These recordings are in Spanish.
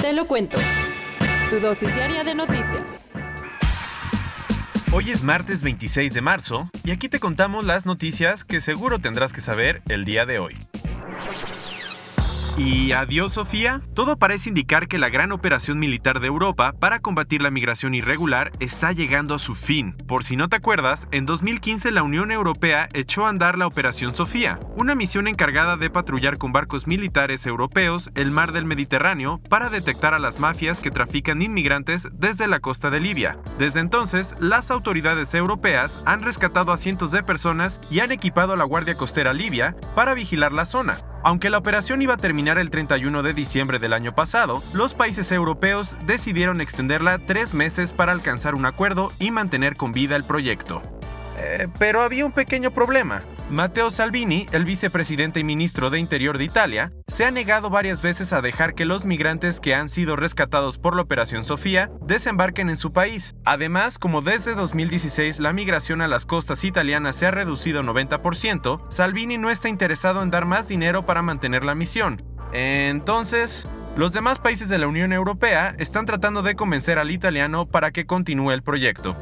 Te lo cuento. Tu dosis diaria de noticias. Hoy es martes 26 de marzo y aquí te contamos las noticias que seguro tendrás que saber el día de hoy. ¿Y adiós, Sofía? Todo parece indicar que la gran operación militar de Europa para combatir la migración irregular está llegando a su fin. Por si no te acuerdas, en 2015 la Unión Europea echó a andar la Operación Sofía, una misión encargada de patrullar con barcos militares europeos el mar del Mediterráneo para detectar a las mafias que trafican inmigrantes desde la costa de Libia. Desde entonces, las autoridades europeas han rescatado a cientos de personas y han equipado a la Guardia Costera Libia para vigilar la zona. Aunque la operación iba a terminar el 31 de diciembre del año pasado, los países europeos decidieron extenderla tres meses para alcanzar un acuerdo y mantener con vida el proyecto. Eh, pero había un pequeño problema. Matteo Salvini, el vicepresidente y ministro de Interior de Italia, se ha negado varias veces a dejar que los migrantes que han sido rescatados por la Operación Sofía desembarquen en su país. Además, como desde 2016 la migración a las costas italianas se ha reducido 90%, Salvini no está interesado en dar más dinero para mantener la misión. Entonces, los demás países de la Unión Europea están tratando de convencer al italiano para que continúe el proyecto.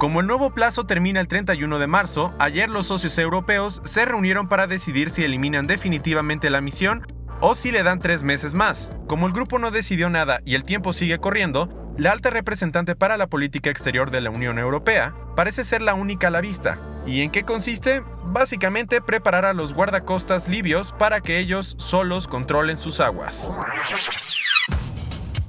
Como el nuevo plazo termina el 31 de marzo, ayer los socios europeos se reunieron para decidir si eliminan definitivamente la misión o si le dan tres meses más. Como el grupo no decidió nada y el tiempo sigue corriendo, la alta representante para la política exterior de la Unión Europea parece ser la única a la vista. ¿Y en qué consiste? Básicamente preparar a los guardacostas libios para que ellos solos controlen sus aguas.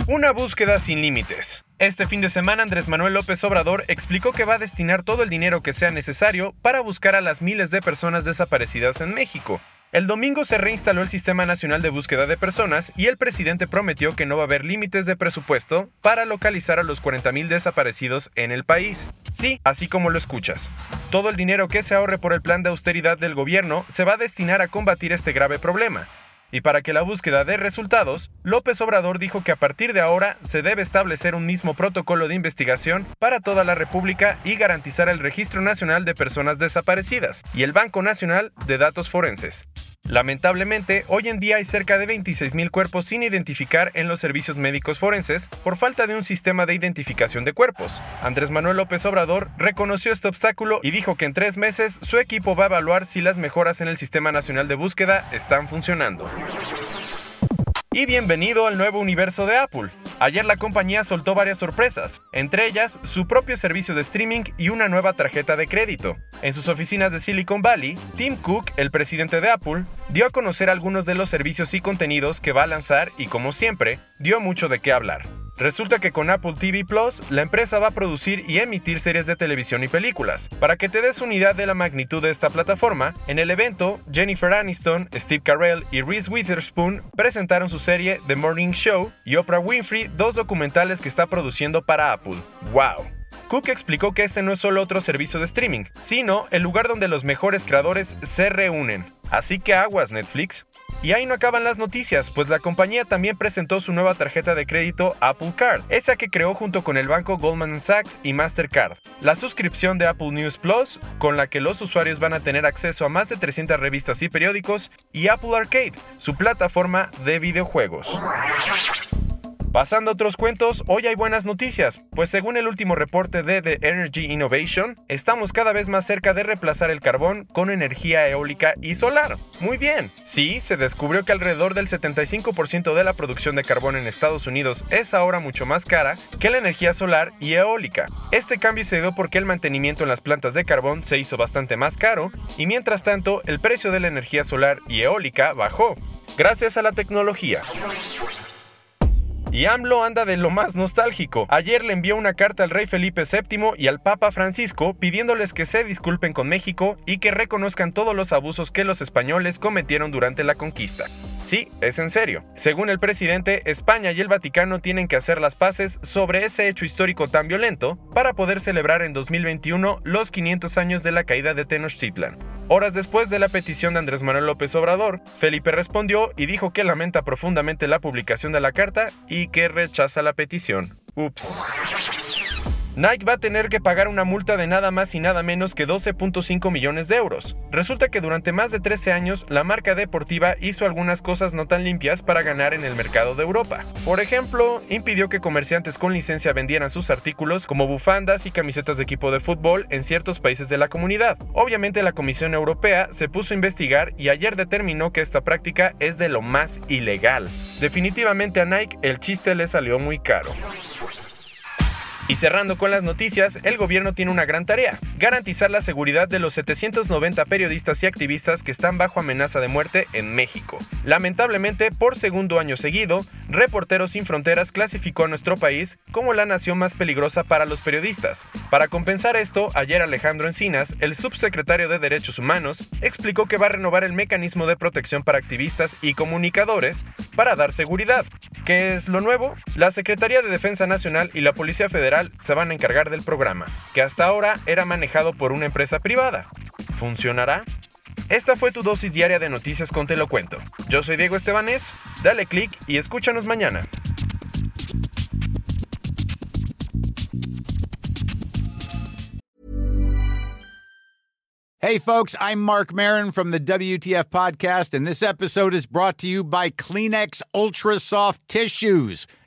Una búsqueda sin límites. Este fin de semana Andrés Manuel López Obrador explicó que va a destinar todo el dinero que sea necesario para buscar a las miles de personas desaparecidas en México. El domingo se reinstaló el Sistema Nacional de Búsqueda de Personas y el presidente prometió que no va a haber límites de presupuesto para localizar a los 40.000 desaparecidos en el país. Sí, así como lo escuchas. Todo el dinero que se ahorre por el plan de austeridad del gobierno se va a destinar a combatir este grave problema. Y para que la búsqueda dé resultados, López Obrador dijo que a partir de ahora se debe establecer un mismo protocolo de investigación para toda la República y garantizar el Registro Nacional de Personas Desaparecidas y el Banco Nacional de Datos Forenses. Lamentablemente, hoy en día hay cerca de 26.000 cuerpos sin identificar en los servicios médicos forenses por falta de un sistema de identificación de cuerpos. Andrés Manuel López Obrador reconoció este obstáculo y dijo que en tres meses su equipo va a evaluar si las mejoras en el Sistema Nacional de Búsqueda están funcionando. Y bienvenido al nuevo universo de Apple. Ayer la compañía soltó varias sorpresas, entre ellas su propio servicio de streaming y una nueva tarjeta de crédito. En sus oficinas de Silicon Valley, Tim Cook, el presidente de Apple, dio a conocer algunos de los servicios y contenidos que va a lanzar y como siempre, dio mucho de qué hablar. Resulta que con Apple TV Plus, la empresa va a producir y emitir series de televisión y películas. Para que te des una idea de la magnitud de esta plataforma, en el evento, Jennifer Aniston, Steve Carell y Reese Witherspoon presentaron su serie The Morning Show y Oprah Winfrey dos documentales que está produciendo para Apple. ¡Wow! Cook explicó que este no es solo otro servicio de streaming, sino el lugar donde los mejores creadores se reúnen. Así que aguas Netflix. Y ahí no acaban las noticias, pues la compañía también presentó su nueva tarjeta de crédito Apple Card, esa que creó junto con el banco Goldman Sachs y Mastercard. La suscripción de Apple News Plus, con la que los usuarios van a tener acceso a más de 300 revistas y periódicos, y Apple Arcade, su plataforma de videojuegos. Pasando a otros cuentos, hoy hay buenas noticias, pues según el último reporte de The Energy Innovation, estamos cada vez más cerca de reemplazar el carbón con energía eólica y solar. Muy bien, sí, se descubrió que alrededor del 75% de la producción de carbón en Estados Unidos es ahora mucho más cara que la energía solar y eólica. Este cambio se dio porque el mantenimiento en las plantas de carbón se hizo bastante más caro y mientras tanto el precio de la energía solar y eólica bajó, gracias a la tecnología. Y AMLO anda de lo más nostálgico. Ayer le envió una carta al rey Felipe VII y al Papa Francisco pidiéndoles que se disculpen con México y que reconozcan todos los abusos que los españoles cometieron durante la conquista. Sí, es en serio. Según el presidente, España y el Vaticano tienen que hacer las paces sobre ese hecho histórico tan violento para poder celebrar en 2021 los 500 años de la caída de Tenochtitlan. Horas después de la petición de Andrés Manuel López Obrador, Felipe respondió y dijo que lamenta profundamente la publicación de la carta y que rechaza la petición. Ups. Nike va a tener que pagar una multa de nada más y nada menos que 12.5 millones de euros. Resulta que durante más de 13 años la marca deportiva hizo algunas cosas no tan limpias para ganar en el mercado de Europa. Por ejemplo, impidió que comerciantes con licencia vendieran sus artículos como bufandas y camisetas de equipo de fútbol en ciertos países de la comunidad. Obviamente la Comisión Europea se puso a investigar y ayer determinó que esta práctica es de lo más ilegal. Definitivamente a Nike el chiste le salió muy caro. Y cerrando con las noticias, el gobierno tiene una gran tarea, garantizar la seguridad de los 790 periodistas y activistas que están bajo amenaza de muerte en México. Lamentablemente, por segundo año seguido, Reporteros Sin Fronteras clasificó a nuestro país como la nación más peligrosa para los periodistas. Para compensar esto, ayer Alejandro Encinas, el subsecretario de Derechos Humanos, explicó que va a renovar el mecanismo de protección para activistas y comunicadores para dar seguridad. ¿Qué es lo nuevo? La Secretaría de Defensa Nacional y la Policía Se van a encargar del programa, que hasta ahora era manejado por una empresa privada. ¿Funcionará? Esta fue tu dosis diaria de noticias con Te lo cuento. Yo soy Diego Estebanés, dale click y escúchanos mañana. Hey folks, I'm Mark Marin from the WTF podcast and this episode is brought to you by Kleenex Ultra Soft Tissues